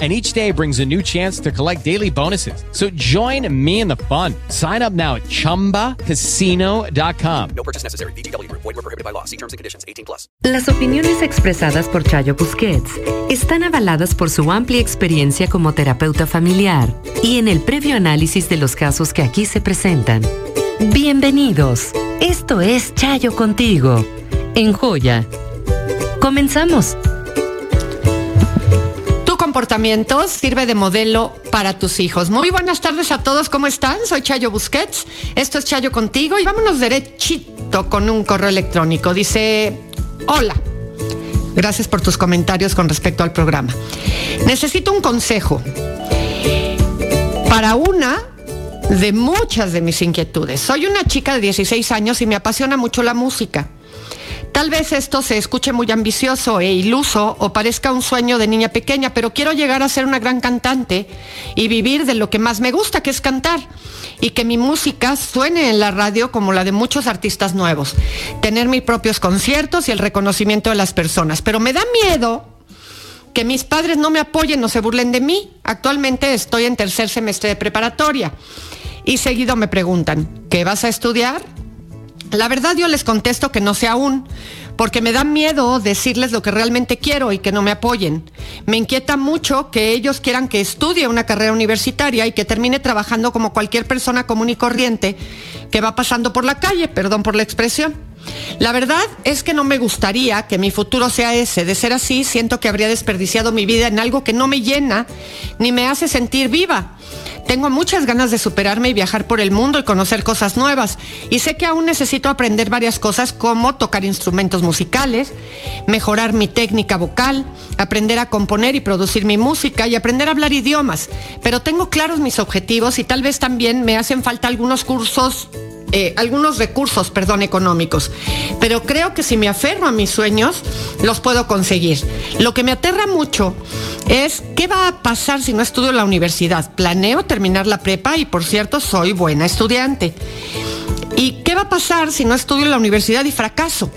and each day brings a new chance to collect daily bonuses. So join me in the fun. Sign up now at ChumbaCasino.com. No purchase necessary. BGW. Void were prohibited by law. See terms and conditions. 18 plus. Las opiniones expresadas por Chayo Busquets están avaladas por su amplia experiencia como terapeuta familiar y en el previo análisis de los casos que aquí se presentan. Bienvenidos. Esto es Chayo Contigo, en Joya. Comenzamos comportamiento sirve de modelo para tus hijos. Muy buenas tardes a todos, ¿cómo están? Soy Chayo Busquets, esto es Chayo contigo y vámonos derechito con un correo electrónico. Dice, hola, gracias por tus comentarios con respecto al programa. Necesito un consejo para una de muchas de mis inquietudes. Soy una chica de 16 años y me apasiona mucho la música. Tal vez esto se escuche muy ambicioso e iluso o parezca un sueño de niña pequeña, pero quiero llegar a ser una gran cantante y vivir de lo que más me gusta, que es cantar, y que mi música suene en la radio como la de muchos artistas nuevos, tener mis propios conciertos y el reconocimiento de las personas. Pero me da miedo que mis padres no me apoyen o se burlen de mí. Actualmente estoy en tercer semestre de preparatoria y seguido me preguntan, ¿qué vas a estudiar? La verdad yo les contesto que no sé aún, porque me da miedo decirles lo que realmente quiero y que no me apoyen. Me inquieta mucho que ellos quieran que estudie una carrera universitaria y que termine trabajando como cualquier persona común y corriente que va pasando por la calle, perdón por la expresión. La verdad es que no me gustaría que mi futuro sea ese. De ser así, siento que habría desperdiciado mi vida en algo que no me llena ni me hace sentir viva. Tengo muchas ganas de superarme y viajar por el mundo y conocer cosas nuevas. Y sé que aún necesito aprender varias cosas como tocar instrumentos musicales, mejorar mi técnica vocal, aprender a componer y producir mi música y aprender a hablar idiomas. Pero tengo claros mis objetivos y tal vez también me hacen falta algunos cursos eh, algunos recursos, perdón, económicos. Pero creo que si me aferro a mis sueños, los puedo conseguir. Lo que me aterra mucho es qué va a pasar si no estudio en la universidad. Planeo terminar la prepa y, por cierto, soy buena estudiante. ¿Y qué va a pasar si no estudio en la universidad y fracaso?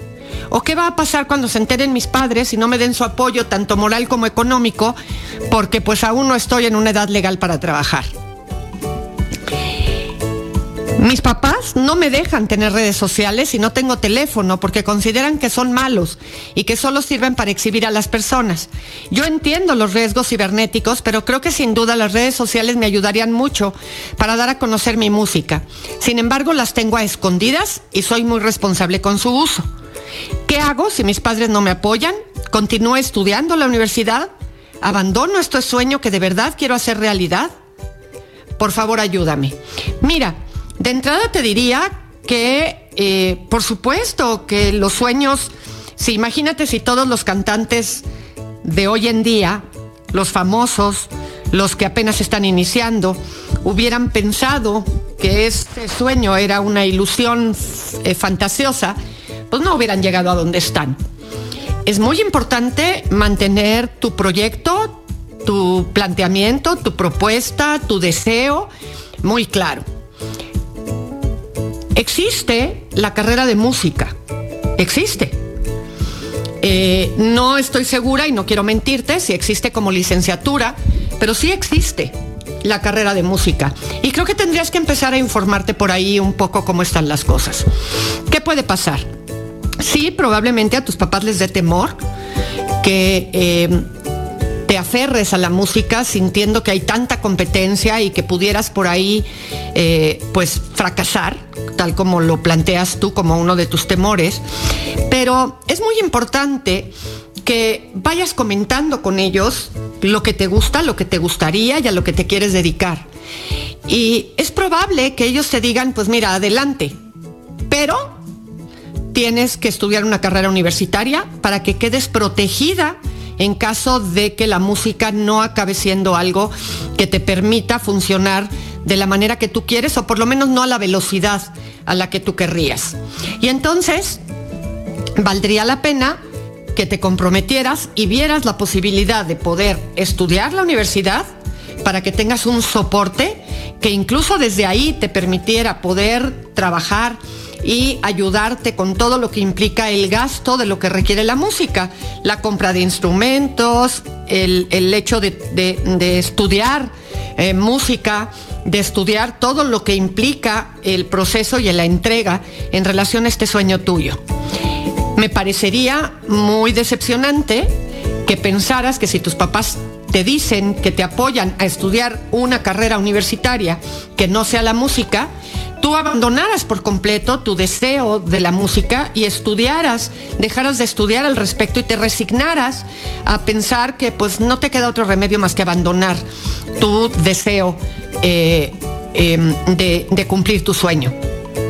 ¿O qué va a pasar cuando se enteren mis padres y no me den su apoyo, tanto moral como económico, porque pues aún no estoy en una edad legal para trabajar? Mis papás no me dejan tener redes sociales y no tengo teléfono porque consideran que son malos y que solo sirven para exhibir a las personas. Yo entiendo los riesgos cibernéticos, pero creo que sin duda las redes sociales me ayudarían mucho para dar a conocer mi música. Sin embargo, las tengo a escondidas y soy muy responsable con su uso. ¿Qué hago si mis padres no me apoyan? ¿Continúo estudiando la universidad? ¿Abandono este sueño que de verdad quiero hacer realidad? Por favor, ayúdame. Mira, de entrada te diría que, eh, por supuesto, que los sueños, si imagínate si todos los cantantes de hoy en día, los famosos, los que apenas están iniciando, hubieran pensado que este sueño era una ilusión eh, fantasiosa, pues no hubieran llegado a donde están. Es muy importante mantener tu proyecto, tu planteamiento, tu propuesta, tu deseo muy claro. Existe la carrera de música, existe. Eh, no estoy segura y no quiero mentirte si existe como licenciatura, pero sí existe la carrera de música. Y creo que tendrías que empezar a informarte por ahí un poco cómo están las cosas. ¿Qué puede pasar? Sí, probablemente a tus papás les dé temor que eh, aferres a la música sintiendo que hay tanta competencia y que pudieras por ahí eh, pues fracasar, tal como lo planteas tú como uno de tus temores. Pero es muy importante que vayas comentando con ellos lo que te gusta, lo que te gustaría y a lo que te quieres dedicar. Y es probable que ellos te digan, pues mira, adelante, pero tienes que estudiar una carrera universitaria para que quedes protegida en caso de que la música no acabe siendo algo que te permita funcionar de la manera que tú quieres o por lo menos no a la velocidad a la que tú querrías. Y entonces, valdría la pena que te comprometieras y vieras la posibilidad de poder estudiar la universidad para que tengas un soporte que incluso desde ahí te permitiera poder trabajar y ayudarte con todo lo que implica el gasto de lo que requiere la música, la compra de instrumentos, el, hecho de, estudiar eh, música, de estudiar todo lo que implica el proceso y la entrega en relación a este sueño tuyo. Me parecería muy decepcionante que pensaras que si tus papás te dicen que te apoyan a estudiar una carrera universitaria que no sea la música, tú abandonaras por completo tu deseo de la música y estudiaras, dejaras de estudiar al respecto y te resignaras a pensar que pues no te queda otro remedio más que abandonar tu deseo eh, em, de cumplir tu sueño.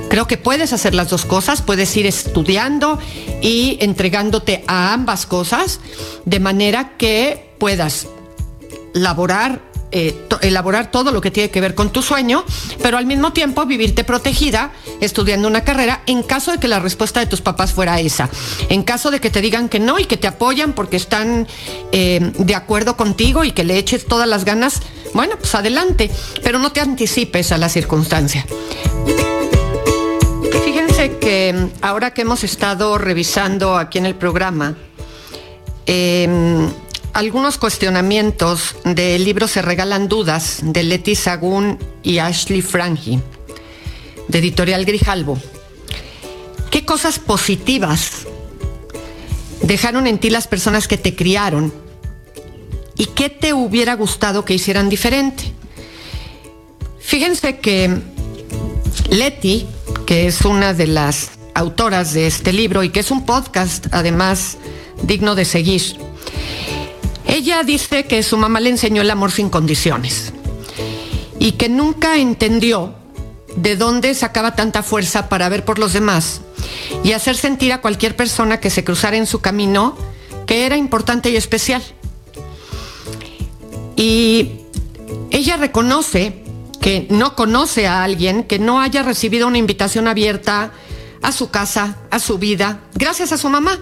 Creo que puedes hacer las dos cosas, puedes ir estudiando y entregándote a ambas cosas de manera que puedas laborar eh, elaborar todo lo que tiene que ver con tu sueño, pero al mismo tiempo vivirte protegida estudiando una carrera en caso de que la respuesta de tus papás fuera esa. En caso de que te digan que no y que te apoyan porque están eh, de acuerdo contigo y que le eches todas las ganas, bueno, pues adelante, pero no te anticipes a la circunstancia. Fíjense que ahora que hemos estado revisando aquí en el programa, eh, algunos cuestionamientos del libro Se regalan dudas de Leti Sagún y Ashley Frangi, de Editorial Grijalbo. ¿Qué cosas positivas dejaron en ti las personas que te criaron? ¿Y qué te hubiera gustado que hicieran diferente? Fíjense que Leti, que es una de las autoras de este libro y que es un podcast además digno de seguir, ella dice que su mamá le enseñó el amor sin condiciones y que nunca entendió de dónde sacaba tanta fuerza para ver por los demás y hacer sentir a cualquier persona que se cruzara en su camino que era importante y especial. Y ella reconoce que no conoce a alguien que no haya recibido una invitación abierta a su casa, a su vida, gracias a su mamá.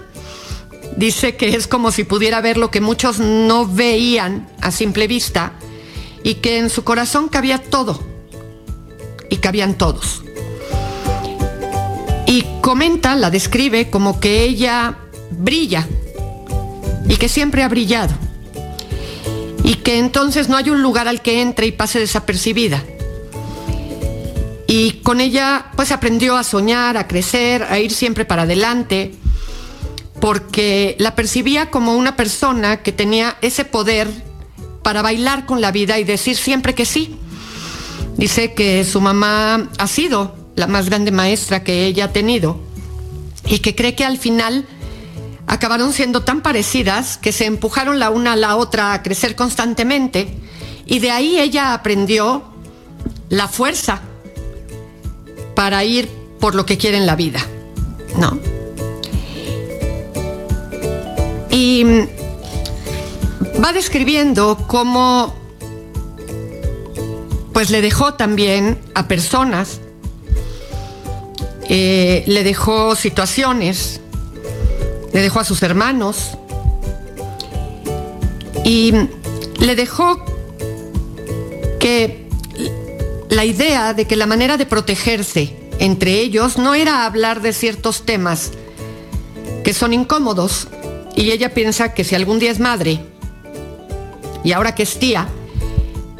Dice que es como si pudiera ver lo que muchos no veían a simple vista y que en su corazón cabía todo y cabían todos. Y comenta, la describe como que ella brilla y que siempre ha brillado y que entonces no hay un lugar al que entre y pase desapercibida. Y con ella pues aprendió a soñar, a crecer, a ir siempre para adelante porque la percibía como una persona que tenía ese poder para bailar con la vida y decir siempre que sí. Dice que su mamá ha sido la más grande maestra que ella ha tenido y que cree que al final acabaron siendo tan parecidas que se empujaron la una a la otra a crecer constantemente y de ahí ella aprendió la fuerza para ir por lo que quiere en la vida, ¿no? Y va describiendo cómo pues le dejó también a personas, eh, le dejó situaciones, le dejó a sus hermanos y le dejó que la idea de que la manera de protegerse entre ellos no era hablar de ciertos temas que son incómodos, y ella piensa que si algún día es madre y ahora que es tía,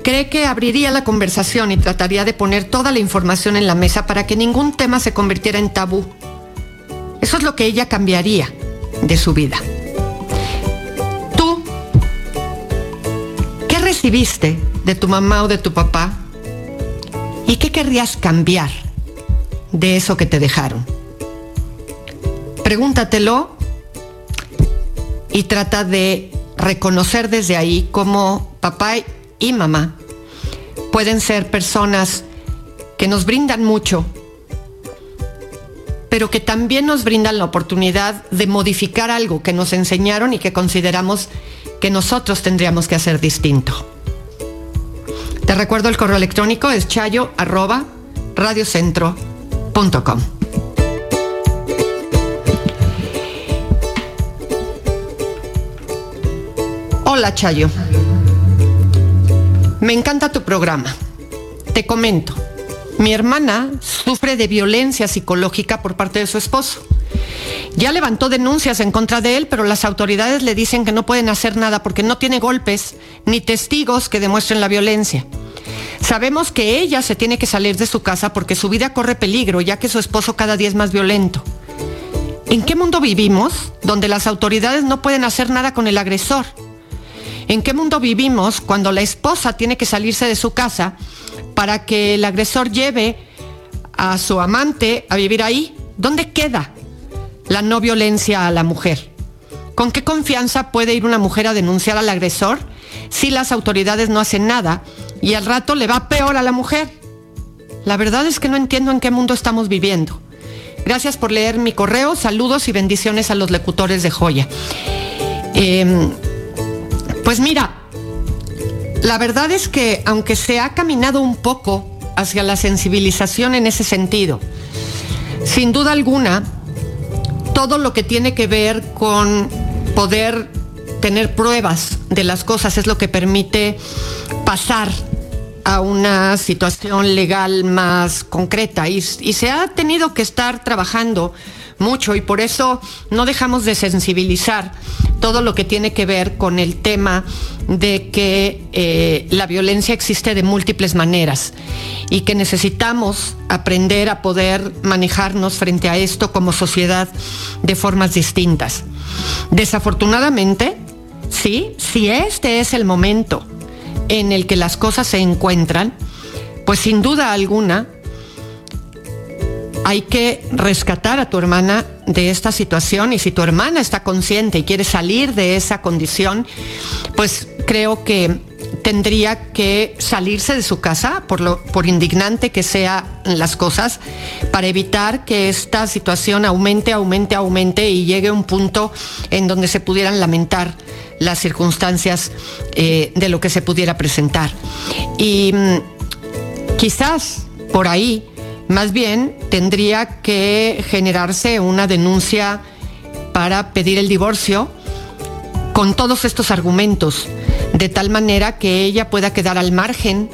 cree que abriría la conversación y trataría de poner toda la información en la mesa para que ningún tema se convirtiera en tabú. Eso es lo que ella cambiaría de su vida. ¿Tú qué recibiste de tu mamá o de tu papá? ¿Y qué querrías cambiar de eso que te dejaron? Pregúntatelo y trata de reconocer desde ahí cómo papá y mamá pueden ser personas que nos brindan mucho, pero que también nos brindan la oportunidad de modificar algo que nos enseñaron y que consideramos que nosotros tendríamos que hacer distinto. Te recuerdo el correo electrónico es chayo arroba radiocentro.com. Hola Chayo. Me encanta tu programa. Te comento. Mi hermana sufre de violencia psicológica por parte de su esposo. Ya levantó denuncias en contra de él, pero las autoridades le dicen que no pueden hacer nada porque no tiene golpes ni testigos que demuestren la violencia. Sabemos que ella se tiene que salir de su casa porque su vida corre peligro, ya que su esposo cada día es más violento. ¿En qué mundo vivimos donde las autoridades no pueden hacer nada con el agresor? ¿En qué mundo vivimos cuando la esposa tiene que salirse de su casa para que el agresor lleve a su amante a vivir ahí? ¿Dónde queda la no violencia a la mujer? ¿Con qué confianza puede ir una mujer a denunciar al agresor si las autoridades no hacen nada y al rato le va peor a la mujer? La verdad es que no entiendo en qué mundo estamos viviendo. Gracias por leer mi correo, saludos y bendiciones a los locutores de Joya. Eh, pues mira, la verdad es que aunque se ha caminado un poco hacia la sensibilización en ese sentido, sin duda alguna, todo lo que tiene que ver con poder tener pruebas de las cosas es lo que permite pasar a una situación legal más concreta. Y, y, se ha tenido que estar trabajando mucho y por eso no dejamos de sensibilizar todo lo que tiene que ver con el tema de que eh, la violencia existe de múltiples maneras y que necesitamos aprender a poder manejarnos frente a esto como sociedad de formas distintas. Desafortunadamente, sí, si este es el momento en el que las cosas se encuentran, pues sin duda alguna hay que rescatar a tu hermana de esta situación y si tu hermana está consciente y quiere salir de esa condición, pues creo que tendría que salirse de su casa, por, lo, por indignante que sean las cosas, para evitar que esta situación aumente, aumente, aumente y llegue a un punto en donde se pudieran lamentar las circunstancias eh, de lo que se pudiera presentar. Y mm, quizás por ahí más bien tendría que generarse una denuncia para pedir el divorcio con todos estos argumentos, de tal manera que ella pueda quedar al margen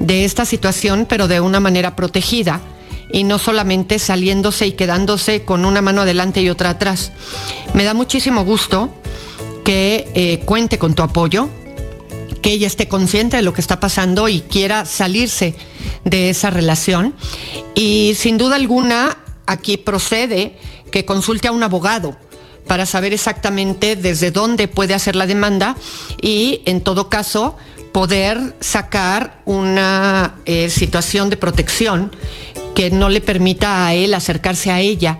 de esta situación, pero de una manera protegida y no solamente saliéndose y quedándose con una mano adelante y otra atrás. Me da muchísimo gusto que eh, cuente con tu apoyo, que ella esté consciente de lo que está pasando y quiera salirse de esa relación. Y sin duda alguna, aquí procede que consulte a un abogado para saber exactamente desde dónde puede hacer la demanda y, en todo caso, poder sacar una eh, situación de protección que no le permita a él acercarse a ella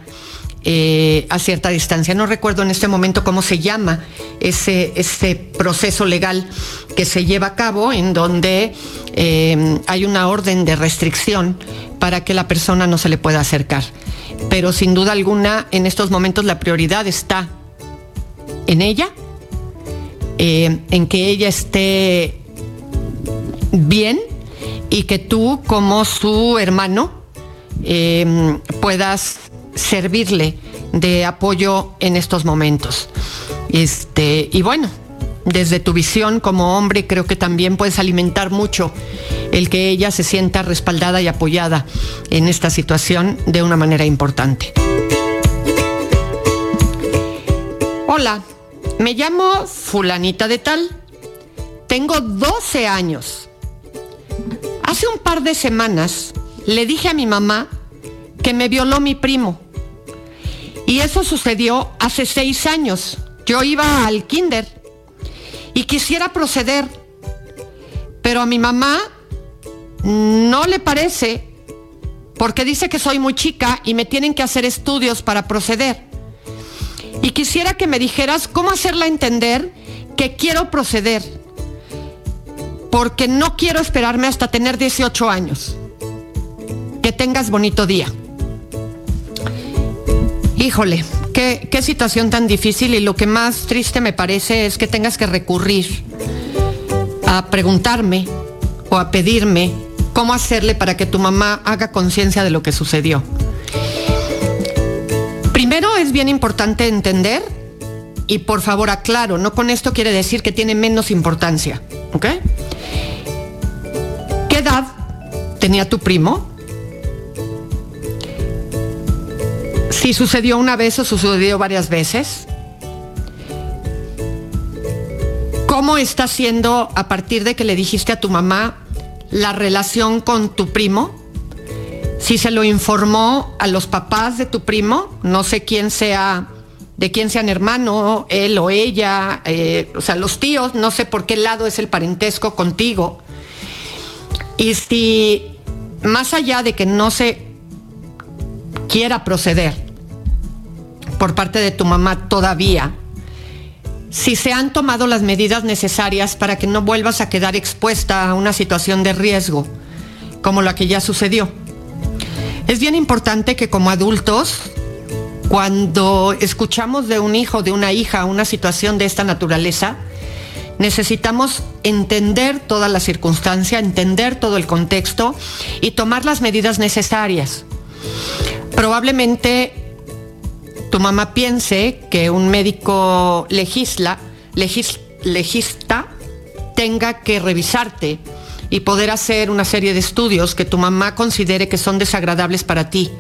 eh, a cierta distancia. No recuerdo en este momento cómo se llama ese, ese proceso legal que se lleva a cabo en donde eh, hay una orden de restricción para que la persona no se le pueda acercar. Pero sin duda alguna, en estos momentos la prioridad está en ella, eh, en que ella esté bien y que tú como su hermano puedas servirle de apoyo en estos momentos. Este, y bueno, desde tu visión como hombre creo que también puedes alimentar mucho el que ella se sienta respaldada y apoyada en esta situación de una manera importante. Hola, Me llamo fulanita de tal. Tengo 12 años. Hace un par de semanas le dije a mi mamá me violó mi primo. Y eso sucedió hace seis años. Yo iba al kinder y quisiera proceder, pero a mi mamá no le parece porque dice que soy muy chica y me tienen que hacer estudios para proceder. Y quisiera que me dijeras cómo hacerla entender que quiero proceder, porque no quiero esperarme hasta tener 18 años. Que tengas bonito día. Híjole, qué, qué situación tan difícil y lo que más triste me parece es que tengas que recurrir a preguntarme o a pedirme cómo hacerle para que tu mamá haga conciencia de lo que sucedió. Primero es bien importante entender, y por favor aclaro, no con esto quiere decir que tiene menos importancia, ¿ok? ¿Qué edad tenía tu primo? Si sucedió una vez o sucedió varias veces. ¿Cómo está siendo a partir de que le dijiste a tu mamá la relación con tu primo? Si se lo informó a los papás de tu primo, no sé quién sea, de quién sean hermano, él o ella, eh, o sea, los tíos, no sé por qué lado es el parentesco contigo. Y si más allá de que no se quiera proceder por parte de tu mamá todavía, si se han tomado las medidas necesarias para que no vuelvas a quedar expuesta a una situación de riesgo como la que ya sucedió. Es bien importante que como adultos, cuando escuchamos de un hijo, de una hija, una situación de esta naturaleza, necesitamos entender toda la circunstancia, entender todo el contexto y tomar las medidas necesarias. Probablemente tu mamá piense que un médico legisla, legis, legista, tenga que revisarte y poder hacer una serie de estudios que tu mamá considere que son desagradables para ti.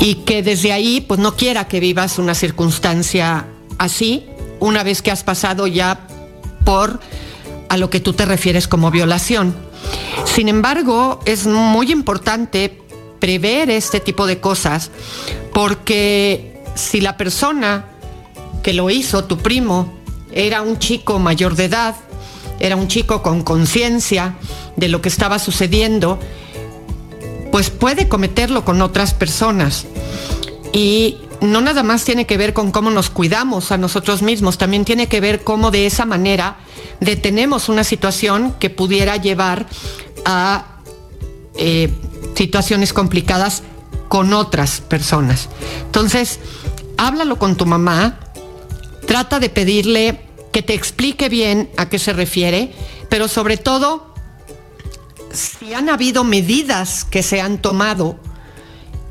Y que desde ahí pues no quiera que vivas una circunstancia así una vez que has pasado ya por a lo que tú te refieres como violación. Sin embargo, es muy importante prever este tipo de cosas porque si la persona que lo hizo, tu primo, era un chico mayor de edad, era un chico con conciencia de lo que estaba sucediendo, pues puede cometerlo con otras personas. Y no nada más tiene que ver con cómo nos cuidamos a nosotros mismos, también tiene que ver cómo de esa manera detenemos una situación que pudiera llevar a eh, situaciones complicadas con otras personas. Entonces, háblalo con tu mamá, trata de pedirle que te explique bien a qué se refiere, pero sobre todo, si han habido medidas que se han tomado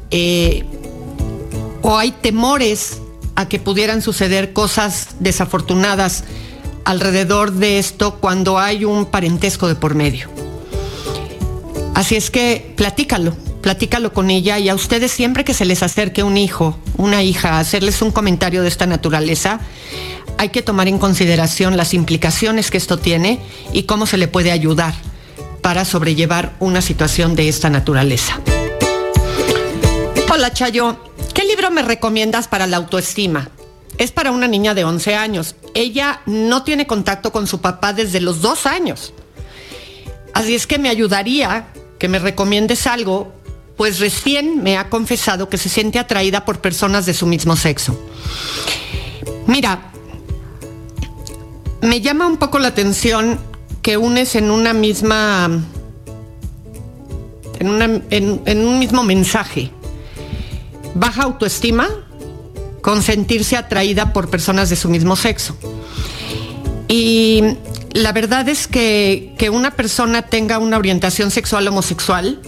eh, o hay temores a que pudieran suceder cosas desafortunadas alrededor de esto cuando hay un parentesco de por medio. Así es que platícalo, platícalo con ella y a ustedes siempre que se les acerque un hijo, una hija, hacerles un comentario de esta naturaleza, hay que tomar en consideración las implicaciones que esto tiene y cómo se le puede ayudar para sobrellevar una situación de esta naturaleza. Hola Chayo, ¿qué libro me recomiendas para la autoestima? Es para una niña de 11 años. Ella no tiene contacto con su papá desde los dos años. Así es que me ayudaría que me recomiendes algo, pues recién me ha confesado que se siente atraída por personas de su mismo sexo. Mira, me llama un poco la atención que unes en una misma. en, en, un mismo mensaje. Baja autoestima con sentirse atraída por personas de su mismo sexo. Y la verdad es que, que una persona tenga una orientación sexual homosexual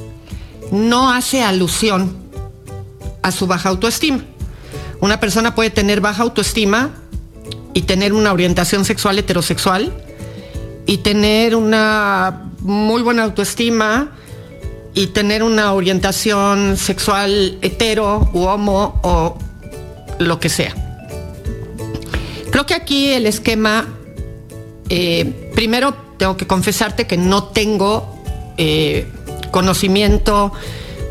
no hace alusión a su baja autoestima. Una persona puede tener baja autoestima y tener una orientación sexual heterosexual y tener una muy buena autoestima y tener una orientación sexual hetero u homo o lo que sea. Creo que aquí el esquema, eh, primero tengo que confesarte que no tengo eh, conocimiento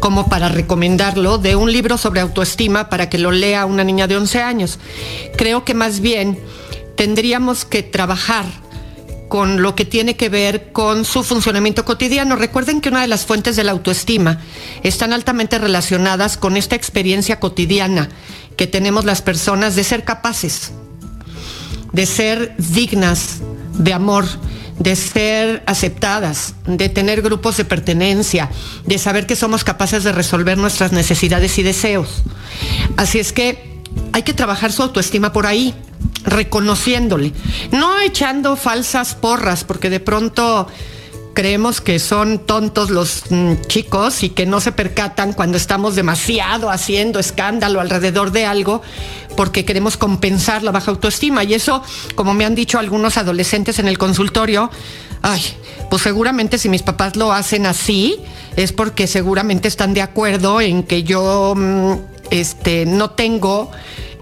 como para recomendarlo de un libro sobre autoestima para que lo lea una niña de 11 años. Creo que más bien tendríamos que trabajar con lo que tiene que ver con su funcionamiento cotidiano. Recuerden que una de las fuentes de la autoestima están altamente relacionadas con esta experiencia cotidiana que tenemos las personas de ser capaces, de ser dignas de amor, de ser aceptadas, de tener grupos de pertenencia, de saber que somos capaces de resolver nuestras necesidades y deseos. Así es que hay que trabajar su autoestima por ahí reconociéndole, no echando falsas porras, porque de pronto creemos que son tontos los mm, chicos y que no se percatan cuando estamos demasiado haciendo escándalo alrededor de algo porque queremos compensar la baja autoestima. Y eso, como me han dicho algunos adolescentes en el consultorio, ay, pues seguramente si mis papás lo hacen así, es porque seguramente están de acuerdo en que yo mm, este, no tengo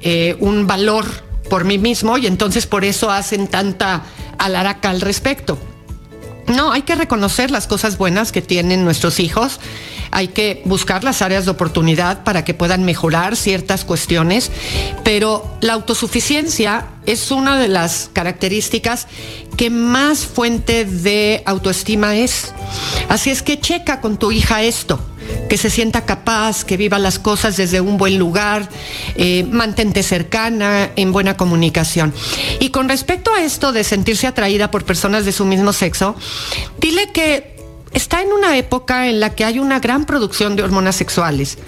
eh, un valor por mí mismo y entonces por eso hacen tanta alaraca al respecto. No, hay que reconocer las cosas buenas que tienen nuestros hijos, hay que buscar las áreas de oportunidad para que puedan mejorar ciertas cuestiones, pero la autosuficiencia es una de las características que más fuente de autoestima es. Así es que checa con tu hija esto que se sienta capaz, que viva las cosas desde un buen lugar, eh, mantente cercana, en buena comunicación. Y con respecto a esto de sentirse atraída por personas de su mismo sexo, dile que está en una época en la que hay una gran producción de hormonas sexuales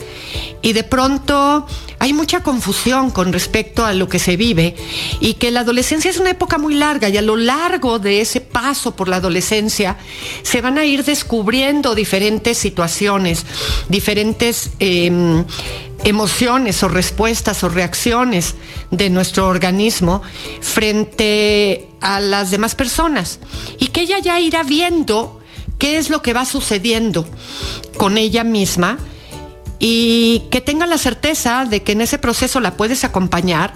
y de pronto hay mucha confusión con respecto a lo que se vive y que la adolescencia es una época muy larga y a lo largo de ese paso por la adolescencia se van a ir descubriendo diferentes situaciones, diferentes... Em, emociones o respuestas o reacciones de nuestro organismo frente a las demás personas. Y que ella ya irá viendo qué es lo que va sucediendo con ella misma y que tenga la certeza de que en ese proceso la puedes acompañar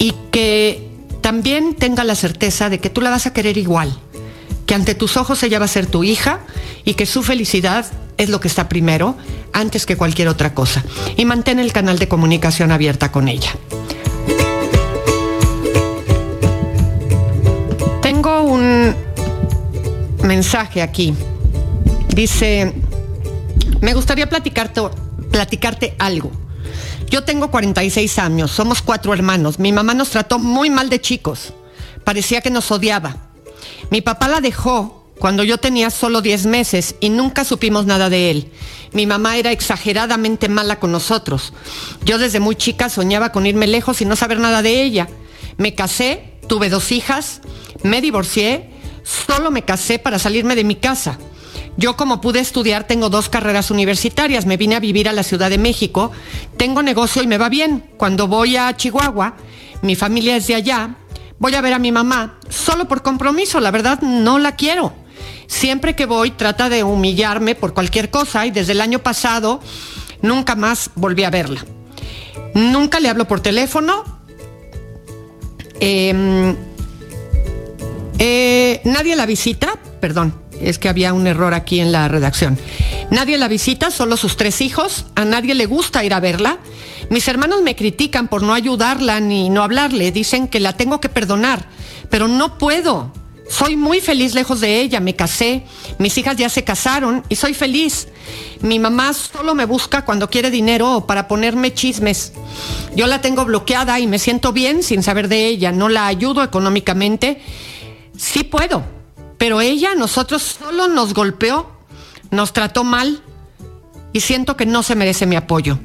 y que también tenga la certeza de que tú la vas a querer igual, que ante tus ojos ella va a ser tu hija y que su felicidad es lo que está primero antes que cualquier otra cosa. Y mantén el canal de comunicación abierta con ella. Mensaje aquí. Dice, me gustaría platicarte, platicarte algo. Yo tengo 46 años, somos cuatro hermanos. Mi mamá nos trató muy mal de chicos. Parecía que nos odiaba. Mi papá la dejó cuando yo tenía solo 10 meses y nunca supimos nada de él. Mi mamá era exageradamente mala con nosotros. Yo desde muy chica soñaba con irme lejos y no saber nada de ella. Me casé, tuve dos hijas, me divorcié Solo me casé para salirme de mi casa. Yo como pude estudiar tengo dos carreras universitarias, me vine a vivir a la Ciudad de México, tengo negocio y me va bien. Cuando voy a Chihuahua, mi familia es de allá, voy a ver a mi mamá, solo por compromiso, la verdad no la quiero. Siempre que voy trata de humillarme por cualquier cosa y desde el año pasado nunca más volví a verla. Nunca le hablo por teléfono. Eh, eh, nadie la visita, perdón, es que había un error aquí en la redacción. Nadie la visita, solo sus tres hijos. A nadie le gusta ir a verla. Mis hermanos me critican por no ayudarla ni no hablarle. Dicen que la tengo que perdonar, pero no puedo. Soy muy feliz lejos de ella, me casé, mis hijas ya se casaron y soy feliz. Mi mamá solo me busca cuando quiere dinero para ponerme chismes. Yo la tengo bloqueada y me siento bien sin saber de ella, no la ayudo económicamente sí puedo, pero ella nosotros solo nos golpeó, nos trató mal y siento que no se merece mi apoyo.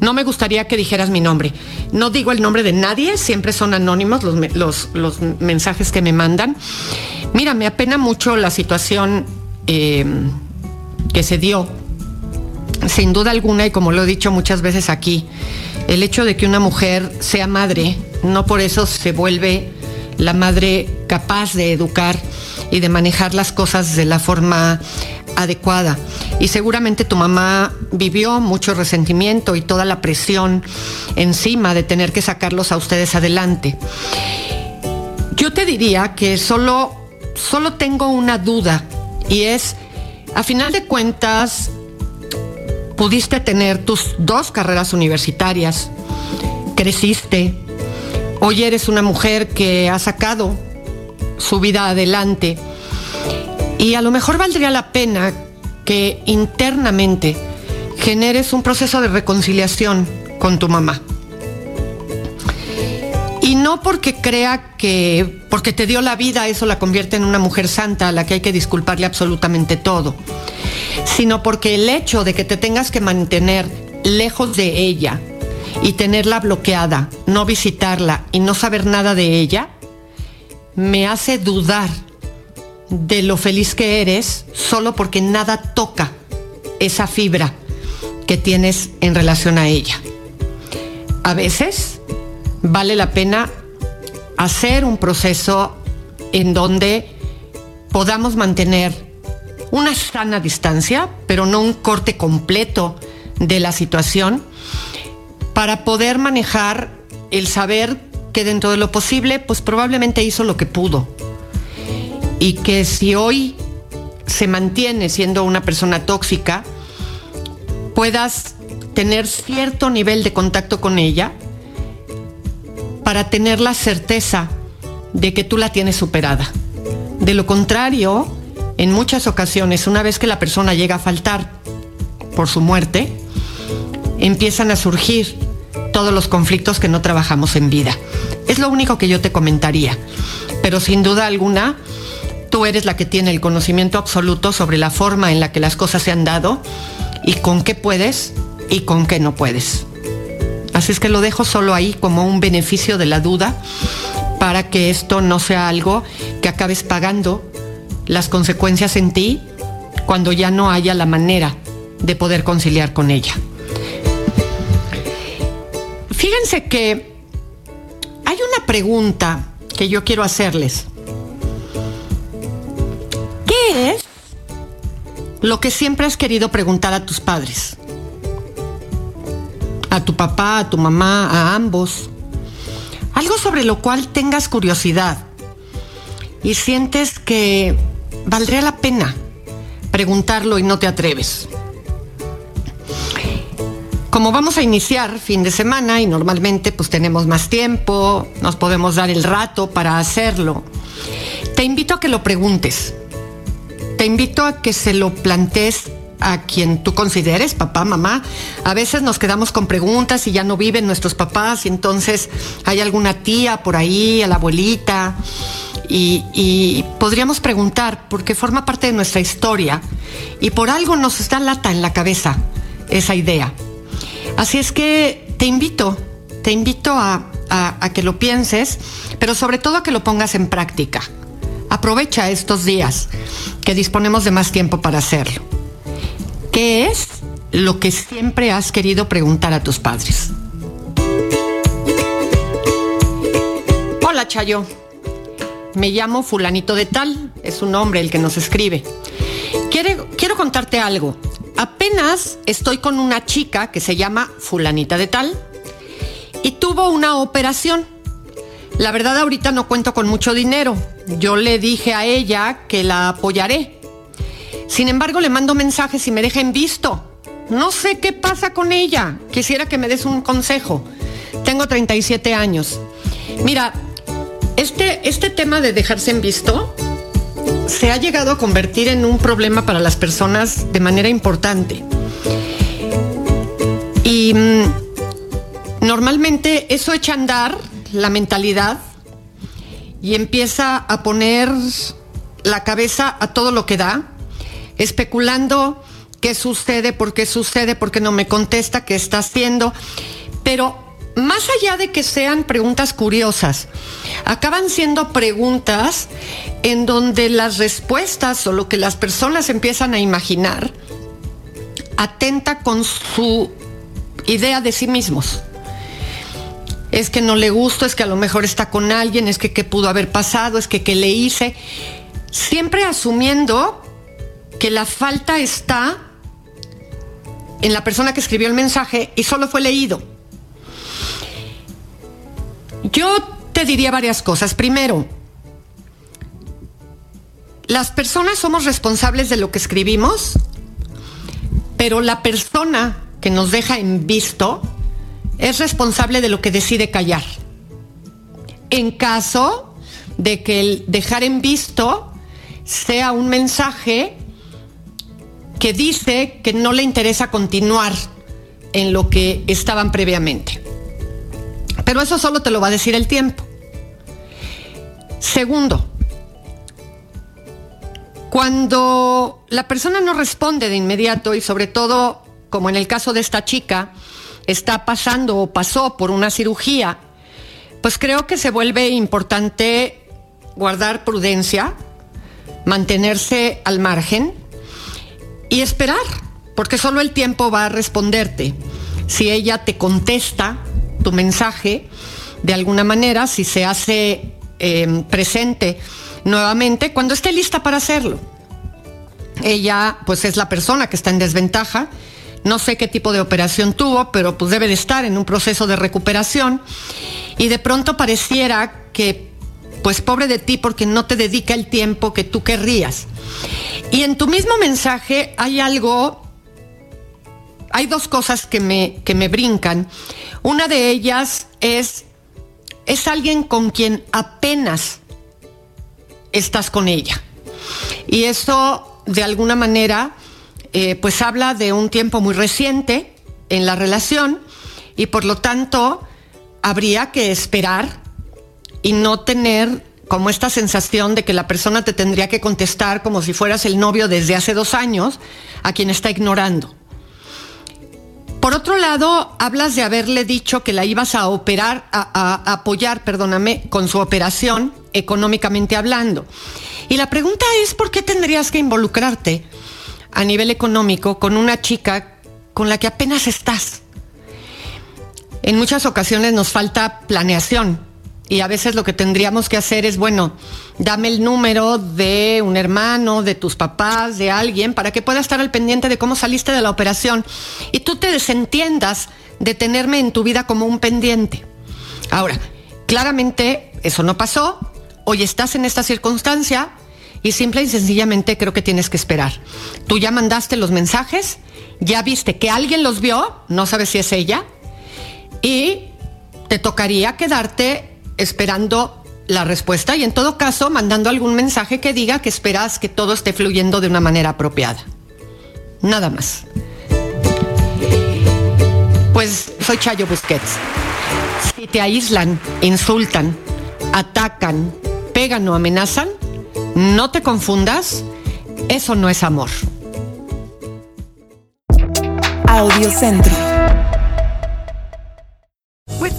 No me gustaría que dijeras mi nombre. No digo el nombre de nadie, siempre son anónimos los, los, mensajes que me mandan. Mira, me apena mucho la situación eh, que se dio. Sin duda alguna, y como lo he dicho muchas veces aquí, el hecho de que una mujer sea madre, no por eso se vuelve la madre capaz de educar y de manejar las cosas de la forma adecuada. Y seguramente tu mamá vivió mucho resentimiento y toda la presión encima de tener que sacarlos a ustedes adelante. Yo te diría que solo, solo tengo una duda y es, a final de cuentas, pudiste tener tus dos carreras universitarias, creciste, hoy eres una mujer que ha sacado su vida adelante y a lo mejor valdría la pena que internamente generes un proceso de reconciliación con tu mamá. Y no porque crea que porque te dio la vida eso la convierte en una mujer santa a la que hay que disculparle absolutamente todo, sino porque el hecho de que te tengas que mantener lejos de ella y tenerla bloqueada, no visitarla y no saber nada de ella, me hace dudar de lo feliz que eres solo porque nada toca esa fibra que tienes en relación a ella. A veces vale la pena hacer un proceso en donde podamos mantener una sana distancia, pero no un corte completo de la situación, para poder manejar el saber que dentro de lo posible, pues probablemente hizo lo que pudo y que si hoy se mantiene siendo una persona tóxica, puedas tener cierto nivel de contacto con ella para tener la certeza de que tú la tienes superada. De lo contrario, en muchas ocasiones, una vez que la persona llega a faltar por su muerte, empiezan a surgir todos los conflictos que no trabajamos en vida. Es lo único que yo te comentaría. Pero sin duda alguna, tú eres la que tiene el conocimiento absoluto sobre la forma en la que las cosas se han dado y con qué puedes y con qué no puedes. Así es que lo dejo solo ahí como un beneficio de la duda para que esto no sea algo que acabes pagando las consecuencias en ti cuando ya no haya la manera de poder conciliar con ella. Fíjense que hay una pregunta que yo quiero hacerles. ¿Qué es lo que siempre has querido preguntar a tus padres? A tu papá, a tu mamá, a ambos. Algo sobre lo cual tengas curiosidad y sientes que valdría la pena preguntarlo y no te atreves. Como vamos a iniciar fin de semana y normalmente pues tenemos más tiempo, nos podemos dar el rato para hacerlo, te invito a que lo preguntes te invito a que se lo plantees a quien tú consideres, papá, mamá. A veces nos quedamos con preguntas y ya no viven nuestros papás y entonces hay alguna tía por ahí, a la abuelita. Y, podríamos preguntar, porque forma parte de nuestra historia y por algo nos está lata en la cabeza esa idea. Así es que te invito, te invito a que lo pienses, pero sobre todo a que lo pongas en práctica. Aprovecha estos días que disponemos de más tiempo para hacerlo. ¿Qué es lo que siempre has querido preguntar a tus padres? Hola Chayo, me llamo fulanito de tal, es un hombre el que nos escribe. Quiero, quiero contarte algo. Apenas estoy con una chica que se llama fulanita de tal y tuvo una operación la verdad ahorita no cuento con mucho dinero. Yo le dije a ella que la apoyaré. Sin embargo, le mando mensajes y me deja en visto. No sé qué pasa con ella. Quisiera que me des un consejo. Tengo 37 años. Mira, este, este tema de dejarse en visto se ha llegado a convertir en un problema para las personas de manera importante. Y mm, normalmente eso echa a andar la mentalidad y empieza a poner la cabeza a todo lo que da, especulando qué sucede, por qué sucede, por qué no me contesta, qué está haciendo. Pero más allá de que sean preguntas curiosas, acaban siendo preguntas en donde las respuestas o lo que las personas empiezan a imaginar atenta con su idea de sí mismos es que no le gusto, es que a lo mejor está con alguien, es que qué pudo haber pasado, es que qué le hice. Siempre asumiendo que la falta está en la persona que escribió el mensaje y solo fue leído. Yo te diría varias cosas. Primero, las personas somos responsables de lo que escribimos, pero la persona que nos deja en visto es responsable de lo que decide callar. En caso de que el dejar en visto sea un mensaje que dice que no le interesa continuar en lo que estaban previamente. Pero eso solo te lo va a decir el tiempo. Segundo, cuando la persona no responde de inmediato y sobre todo, como en el caso de esta chica, está pasando o pasó por una cirugía, pues creo que se vuelve importante guardar prudencia, mantenerse al margen y esperar, porque solo el tiempo va a responderte. Si ella te contesta tu mensaje de alguna manera, si se hace eh, presente nuevamente, cuando esté lista para hacerlo. Ella pues es la persona que está en desventaja. No sé qué tipo de operación tuvo, pero pues debe de estar en un proceso de recuperación. Y de pronto pareciera que pues pobre de ti porque no te dedica el tiempo que tú querrías. Y en tu mismo mensaje hay algo, hay dos cosas que me, que me brincan. Una de ellas es, es alguien con quien apenas estás con ella. Y eso, de alguna manera, eh, pues habla de un tiempo muy reciente en la relación y por lo tanto habría que esperar y no tener como esta sensación de que la persona te tendría que contestar como si fueras el novio desde hace dos años a quien está ignorando. Por otro lado, hablas de haberle dicho que la ibas a operar, a, apoyar, perdóname, con su operación, económicamente hablando. Y la pregunta es, ¿por qué tendrías que involucrarte a nivel económico con una chica con la que apenas estás? En muchas ocasiones nos falta planeación y a veces lo que tendríamos que hacer es, bueno, dame el número de un hermano, de tus papás, de alguien, para que pueda estar al pendiente de cómo saliste de la operación y tú te desentiendas de tenerme en tu vida como un pendiente. Ahora, claramente eso no pasó, hoy estás en esta circunstancia y simple y sencillamente creo que tienes que esperar. Tú ya mandaste los mensajes, ya viste que alguien los vio, no sabes si es ella, y te tocaría quedarte esperando la respuesta y en todo caso mandando algún mensaje que diga que esperas que todo esté fluyendo de una manera apropiada. Nada más. Pues soy Chayo Busquets. Si te aíslan, insultan, atacan, pegan o amenazan, no te confundas, eso no es amor. Audio